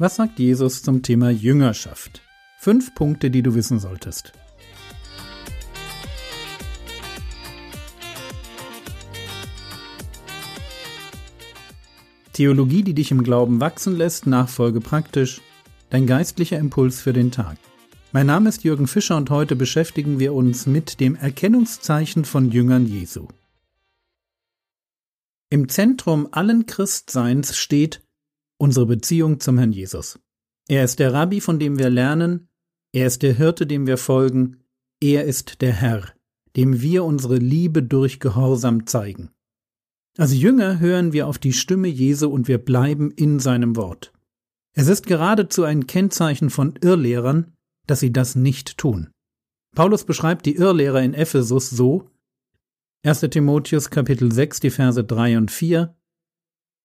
Was sagt Jesus zum Thema Jüngerschaft? Fünf Punkte, die du wissen solltest. Theologie, die dich im Glauben wachsen lässt, Nachfolge praktisch, dein geistlicher Impuls für den Tag. Mein Name ist Jürgen Fischer und heute beschäftigen wir uns mit dem Erkennungszeichen von Jüngern Jesu. Im Zentrum allen Christseins steht unsere Beziehung zum Herrn Jesus. Er ist der Rabbi, von dem wir lernen, er ist der Hirte, dem wir folgen, er ist der Herr, dem wir unsere Liebe durch Gehorsam zeigen. Als Jünger hören wir auf die Stimme Jesu und wir bleiben in seinem Wort. Es ist geradezu ein Kennzeichen von Irrlehrern, dass sie das nicht tun. Paulus beschreibt die Irrlehrer in Ephesus so 1. Timotheus Kapitel 6, die Verse 3 und 4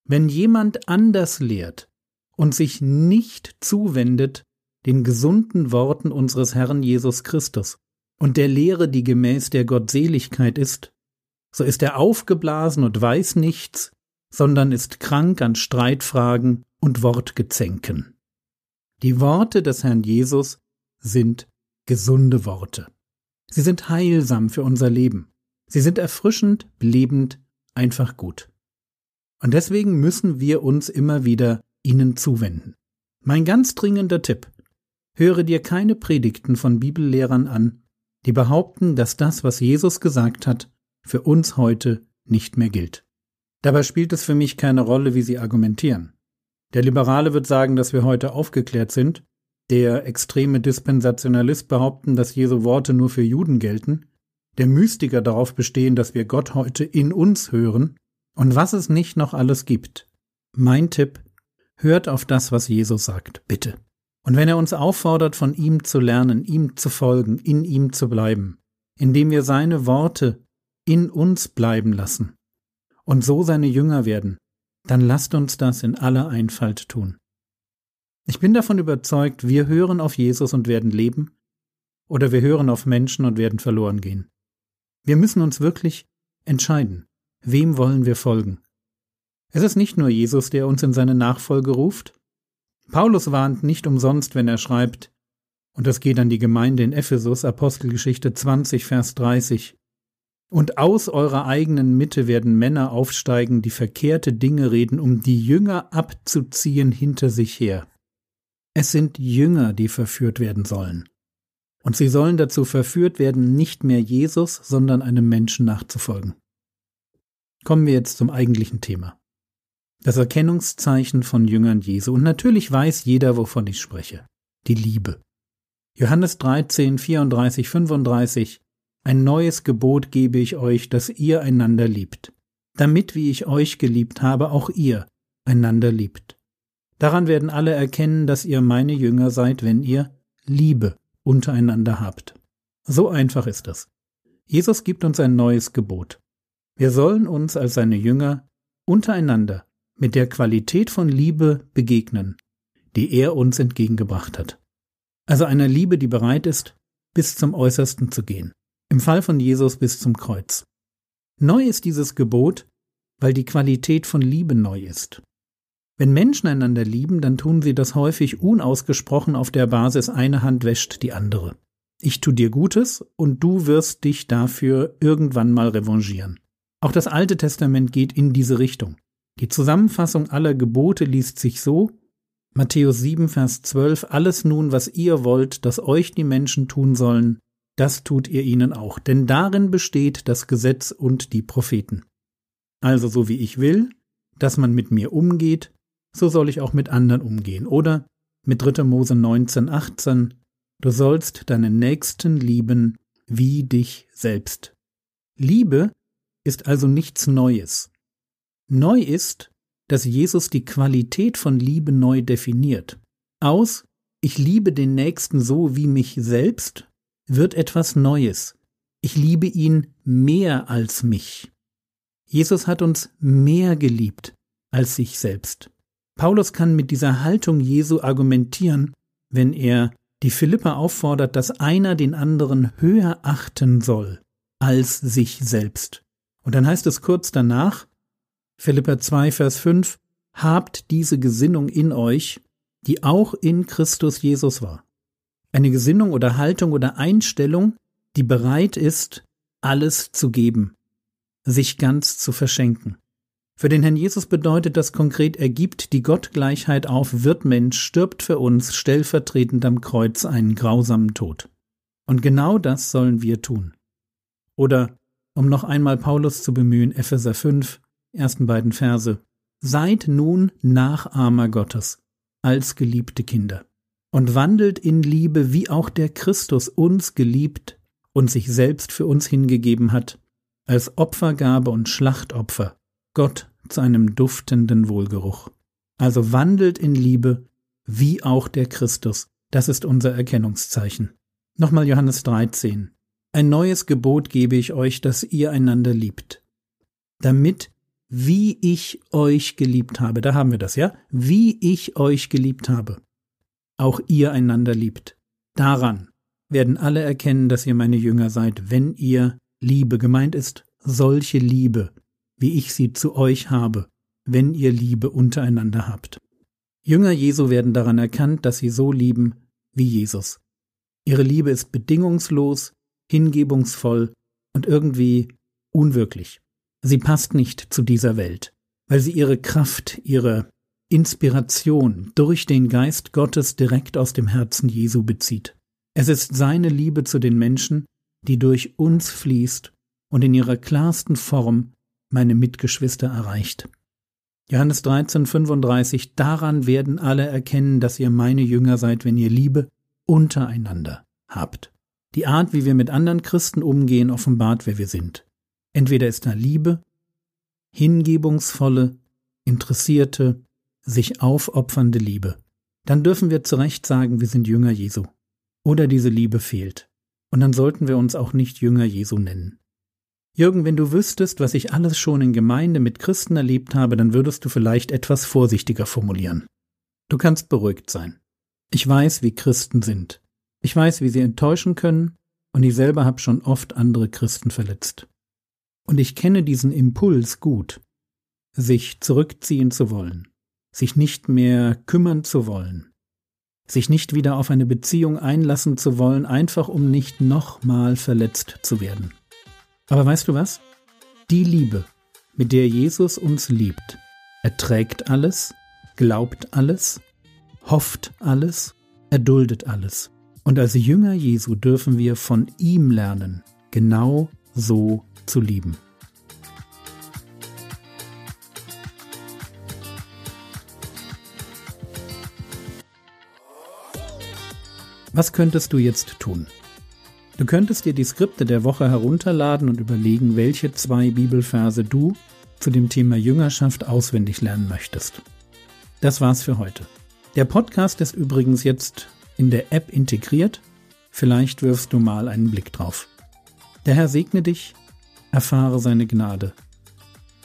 wenn jemand anders lehrt und sich nicht zuwendet den gesunden Worten unseres Herrn Jesus Christus und der Lehre, die gemäß der Gottseligkeit ist, so ist er aufgeblasen und weiß nichts, sondern ist krank an Streitfragen und Wortgezänken. Die Worte des Herrn Jesus sind gesunde Worte. Sie sind heilsam für unser Leben. Sie sind erfrischend, belebend, einfach gut. Und deswegen müssen wir uns immer wieder ihnen zuwenden. Mein ganz dringender Tipp. Höre dir keine Predigten von Bibellehrern an, die behaupten, dass das, was Jesus gesagt hat, für uns heute nicht mehr gilt. Dabei spielt es für mich keine Rolle, wie sie argumentieren. Der Liberale wird sagen, dass wir heute aufgeklärt sind, der extreme Dispensationalist behaupten, dass Jesu Worte nur für Juden gelten, der Mystiker darauf bestehen, dass wir Gott heute in uns hören, und was es nicht noch alles gibt. Mein Tipp, hört auf das, was Jesus sagt, bitte. Und wenn er uns auffordert, von ihm zu lernen, ihm zu folgen, in ihm zu bleiben, indem wir seine Worte in uns bleiben lassen und so seine Jünger werden, dann lasst uns das in aller Einfalt tun. Ich bin davon überzeugt, wir hören auf Jesus und werden leben, oder wir hören auf Menschen und werden verloren gehen. Wir müssen uns wirklich entscheiden. Wem wollen wir folgen? Es ist nicht nur Jesus, der uns in seine Nachfolge ruft. Paulus warnt nicht umsonst, wenn er schreibt, und das geht an die Gemeinde in Ephesus, Apostelgeschichte 20, Vers 30. Und aus eurer eigenen Mitte werden Männer aufsteigen, die verkehrte Dinge reden, um die Jünger abzuziehen hinter sich her. Es sind Jünger, die verführt werden sollen. Und sie sollen dazu verführt werden, nicht mehr Jesus, sondern einem Menschen nachzufolgen. Kommen wir jetzt zum eigentlichen Thema. Das Erkennungszeichen von Jüngern Jesu. Und natürlich weiß jeder, wovon ich spreche. Die Liebe. Johannes 13, 34, 35. Ein neues Gebot gebe ich euch, dass ihr einander liebt. Damit, wie ich euch geliebt habe, auch ihr einander liebt. Daran werden alle erkennen, dass ihr meine Jünger seid, wenn ihr Liebe untereinander habt. So einfach ist es. Jesus gibt uns ein neues Gebot. Wir sollen uns als seine Jünger untereinander mit der Qualität von Liebe begegnen, die er uns entgegengebracht hat. Also einer Liebe, die bereit ist, bis zum Äußersten zu gehen. Im Fall von Jesus bis zum Kreuz. Neu ist dieses Gebot, weil die Qualität von Liebe neu ist. Wenn Menschen einander lieben, dann tun sie das häufig unausgesprochen auf der Basis eine Hand wäscht die andere. Ich tu dir Gutes und du wirst dich dafür irgendwann mal revanchieren. Auch das Alte Testament geht in diese Richtung. Die Zusammenfassung aller Gebote liest sich so Matthäus 7, Vers 12 Alles nun, was ihr wollt, dass euch die Menschen tun sollen, das tut ihr ihnen auch, denn darin besteht das Gesetz und die Propheten. Also so wie ich will, dass man mit mir umgeht, so soll ich auch mit anderen umgehen. Oder mit 3. Mose 19, 18 Du sollst deinen Nächsten lieben wie dich selbst. Liebe ist also nichts Neues. Neu ist, dass Jesus die Qualität von Liebe neu definiert. Aus Ich liebe den Nächsten so wie mich selbst wird etwas Neues. Ich liebe ihn mehr als mich. Jesus hat uns mehr geliebt als sich selbst. Paulus kann mit dieser Haltung Jesu argumentieren, wenn er die Philippa auffordert, dass einer den anderen höher achten soll als sich selbst. Und dann heißt es kurz danach, Philippa 2, Vers 5, Habt diese Gesinnung in euch, die auch in Christus Jesus war. Eine Gesinnung oder Haltung oder Einstellung, die bereit ist, alles zu geben, sich ganz zu verschenken. Für den Herrn Jesus bedeutet das konkret, er gibt die Gottgleichheit auf, wird Mensch, stirbt für uns stellvertretend am Kreuz einen grausamen Tod. Und genau das sollen wir tun. Oder, um noch einmal Paulus zu bemühen, Epheser 5, ersten beiden Verse, Seid nun Nachahmer Gottes, als geliebte Kinder, und wandelt in Liebe, wie auch der Christus uns geliebt und sich selbst für uns hingegeben hat, als Opfergabe und Schlachtopfer, Gott zu einem duftenden Wohlgeruch. Also wandelt in Liebe, wie auch der Christus. Das ist unser Erkennungszeichen. Nochmal Johannes 13. Ein neues Gebot gebe ich euch, dass ihr einander liebt. Damit, wie ich euch geliebt habe, da haben wir das, ja? Wie ich euch geliebt habe, auch ihr einander liebt. Daran werden alle erkennen, dass ihr meine Jünger seid, wenn ihr Liebe gemeint ist, solche Liebe wie ich sie zu euch habe, wenn ihr Liebe untereinander habt. Jünger Jesu werden daran erkannt, dass sie so lieben wie Jesus. Ihre Liebe ist bedingungslos, hingebungsvoll und irgendwie unwirklich. Sie passt nicht zu dieser Welt, weil sie ihre Kraft, ihre Inspiration durch den Geist Gottes direkt aus dem Herzen Jesu bezieht. Es ist seine Liebe zu den Menschen, die durch uns fließt und in ihrer klarsten Form meine Mitgeschwister erreicht. Johannes 13, 35, daran werden alle erkennen, dass ihr meine Jünger seid, wenn ihr Liebe untereinander habt. Die Art, wie wir mit anderen Christen umgehen, offenbart, wer wir sind. Entweder ist da Liebe, hingebungsvolle, interessierte, sich aufopfernde Liebe. Dann dürfen wir zu Recht sagen, wir sind Jünger Jesu. Oder diese Liebe fehlt. Und dann sollten wir uns auch nicht Jünger Jesu nennen. Jürgen, wenn du wüsstest, was ich alles schon in Gemeinde mit Christen erlebt habe, dann würdest du vielleicht etwas vorsichtiger formulieren. Du kannst beruhigt sein. Ich weiß, wie Christen sind. Ich weiß, wie sie enttäuschen können, und ich selber habe schon oft andere Christen verletzt. Und ich kenne diesen Impuls gut, sich zurückziehen zu wollen, sich nicht mehr kümmern zu wollen, sich nicht wieder auf eine Beziehung einlassen zu wollen, einfach um nicht nochmal verletzt zu werden. Aber weißt du was? Die Liebe, mit der Jesus uns liebt, erträgt alles, glaubt alles, hofft alles, erduldet alles. Und als Jünger Jesu dürfen wir von ihm lernen, genau so zu lieben. Was könntest du jetzt tun? Du könntest dir die Skripte der Woche herunterladen und überlegen, welche zwei Bibelverse du zu dem Thema Jüngerschaft auswendig lernen möchtest. Das war's für heute. Der Podcast ist übrigens jetzt in der App integriert. Vielleicht wirfst du mal einen Blick drauf. Der Herr segne dich, erfahre seine Gnade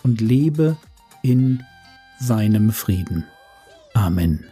und lebe in seinem Frieden. Amen.